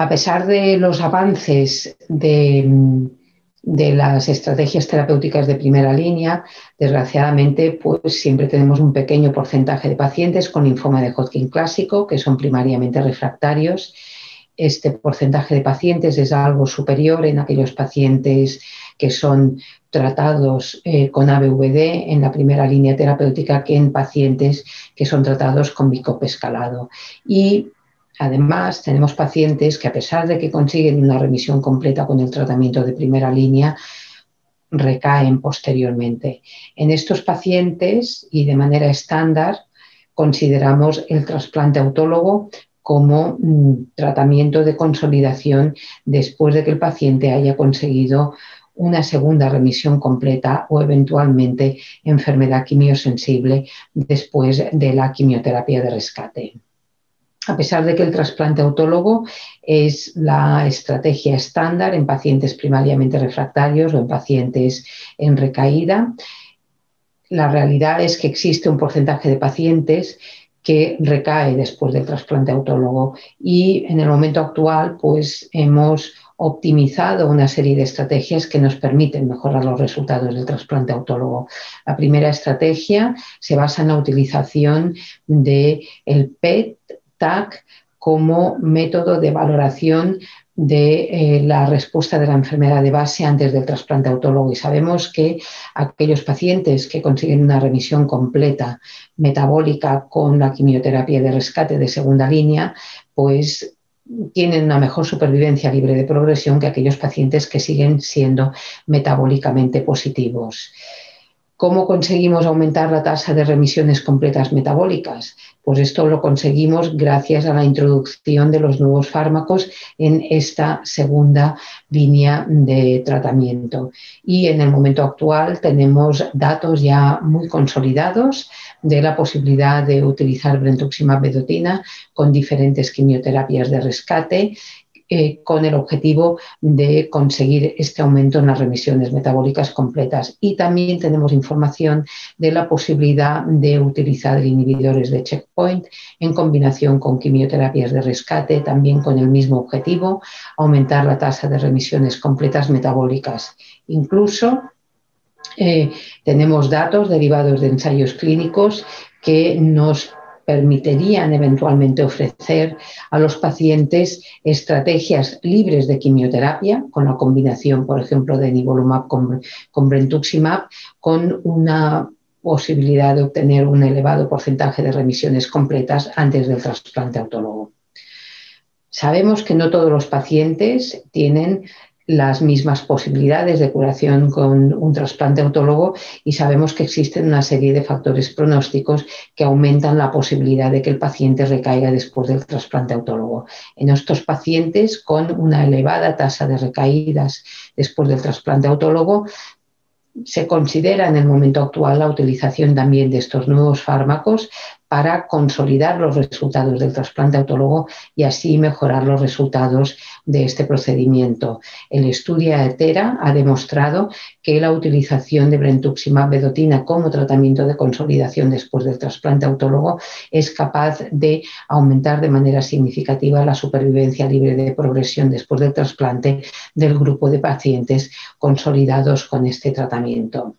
A pesar de los avances de, las estrategias terapéuticas de primera línea, desgraciadamente, pues siempre tenemos un pequeño porcentaje de pacientes con linfoma de Hodgkin clásico, que son primariamente refractarios. Este porcentaje de pacientes es algo superior en aquellos pacientes que son tratados eh, con ABVD en la primera línea terapéutica que en pacientes que son tratados con bicopescalado. Y Además, tenemos pacientes que a pesar de que consiguen una remisión completa con el tratamiento de primera línea, recaen posteriormente. En estos pacientes y de manera estándar consideramos el trasplante autólogo como mm, tratamiento de consolidación después de que el paciente haya conseguido una segunda remisión completa o eventualmente enfermedad quimiosensible después de la quimioterapia de rescate a pesar de que el trasplante autólogo es la estrategia estándar en pacientes primariamente refractarios o en pacientes en recaída, la realidad es que existe un porcentaje de pacientes que recae después del trasplante autólogo y en el momento actual pues hemos optimizado una serie de estrategias que nos permiten mejorar los resultados del trasplante autólogo. La primera estrategia se basa en la utilización del el PET TAC como método de valoración de eh, la respuesta de la enfermedad de base antes del trasplante autólogo. Y sabemos que aquellos pacientes que consiguen una remisión completa metabólica con la quimioterapia de rescate de segunda línea, pues tienen una mejor supervivencia libre de progresión que aquellos pacientes que siguen siendo metabólicamente positivos. ¿Cómo conseguimos aumentar la tasa de remisiones completas metabólicas? Pues esto lo conseguimos gracias a la introducción de los nuevos fármacos en esta segunda línea de tratamiento. Y en el momento actual tenemos datos ya muy consolidados de la posibilidad de utilizar brentuximab vedotina con diferentes quimioterapias de rescate eh, con el objetivo de conseguir este aumento en las remisiones metabólicas completas. Y también tenemos información de la posibilidad de utilizar inhibidores de checkpoint en combinación con quimioterapias de rescate, también con el mismo objetivo, aumentar la tasa de remisiones completas metabólicas. Incluso eh, tenemos datos derivados de ensayos clínicos que nos permitirían eventualmente ofrecer a los pacientes estrategias libres de quimioterapia, con la combinación, por ejemplo, de nivolumab con, brentuximab, con una posibilidad de obtener un elevado porcentaje de remisiones completas antes del trasplante autólogo. Sabemos que no todos los pacientes tienen las mismas posibilidades de curación con un trasplante autólogo y sabemos que existen una serie de factores pronósticos que aumentan la posibilidad de que el paciente recaiga después del trasplante autólogo. En estos pacientes con una elevada tasa de recaídas después del trasplante autólogo, se considera en el momento actual la utilización también de estos nuevos fármacos para consolidar los resultados del trasplante autólogo y así mejorar los resultados de este procedimiento. El estudio ETERA ha demostrado que la utilización de brentuximab vedotina como tratamiento de consolidación después del trasplante autólogo es capaz de aumentar de manera significativa la supervivencia libre de progresión después del trasplante del grupo de pacientes consolidados con este tratamiento.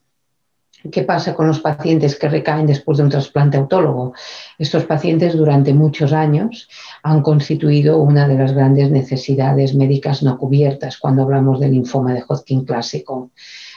¿Qué pasa con los pacientes que recaen después de un trasplante autólogo? Estos pacientes durante muchos años han constituido una de las grandes necesidades médicas no cubiertas cuando hablamos del linfoma de Hodgkin clásico.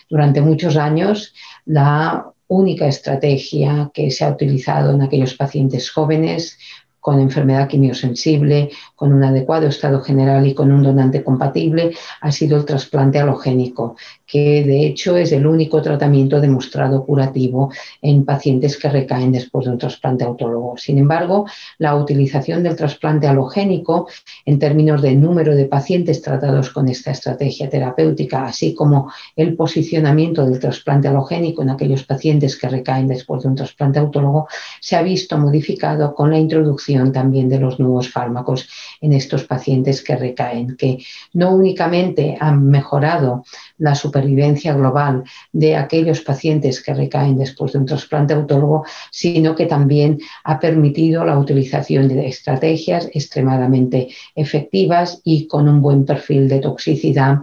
Durante muchos años, la única estrategia que se ha utilizado en aquellos pacientes jóvenes con enfermedad quimiosensible, con un adecuado estado general y con un donante compatible, ha sido el trasplante halogénico, que de hecho es el único tratamiento demostrado curativo en pacientes que recaen después de un trasplante autólogo. Sin embargo, la utilización del trasplante halogénico en términos de número de pacientes tratados con esta estrategia terapéutica, así como el posicionamiento del trasplante halogénico en aquellos pacientes que recaen después de un trasplante autólogo, se ha visto modificado con la introducción también de los nuevos fármacos en estos pacientes que recaen, que no únicamente han mejorado la supervivencia global de aquellos pacientes que recaen después de un trasplante autólogo, sino que también ha permitido la utilización de estrategias extremadamente efectivas y con un buen perfil de toxicidad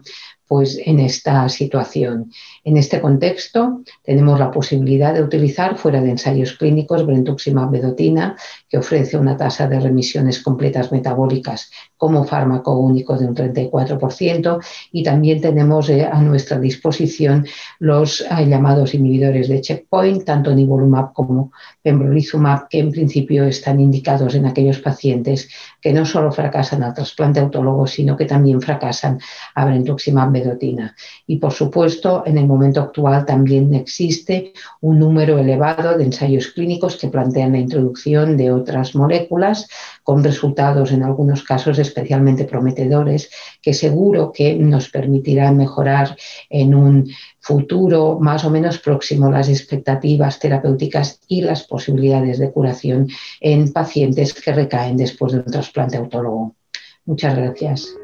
pues en esta situación. En este contexto tenemos la posibilidad de utilizar fuera de ensayos clínicos brentuximab vedotina, que ofrece una tasa de remisiones completas metabólicas como fármaco único de un 34% y también tenemos eh, a nuestra disposición los eh, llamados inhibidores de checkpoint, tanto nivolumab como pembrolizumab, que en principio están indicados en aquellos pacientes que no solo fracasan al trasplante autólogo, sino que también fracasan a brentuximab y por supuesto, en el momento actual también existe un número elevado de ensayos clínicos que plantean la introducción de otras moléculas con resultados en algunos casos especialmente prometedores que seguro que nos permitirán mejorar en un futuro más o menos próximo las expectativas terapéuticas y las posibilidades de curación en pacientes que recaen después de un trasplante autólogo. Muchas gracias.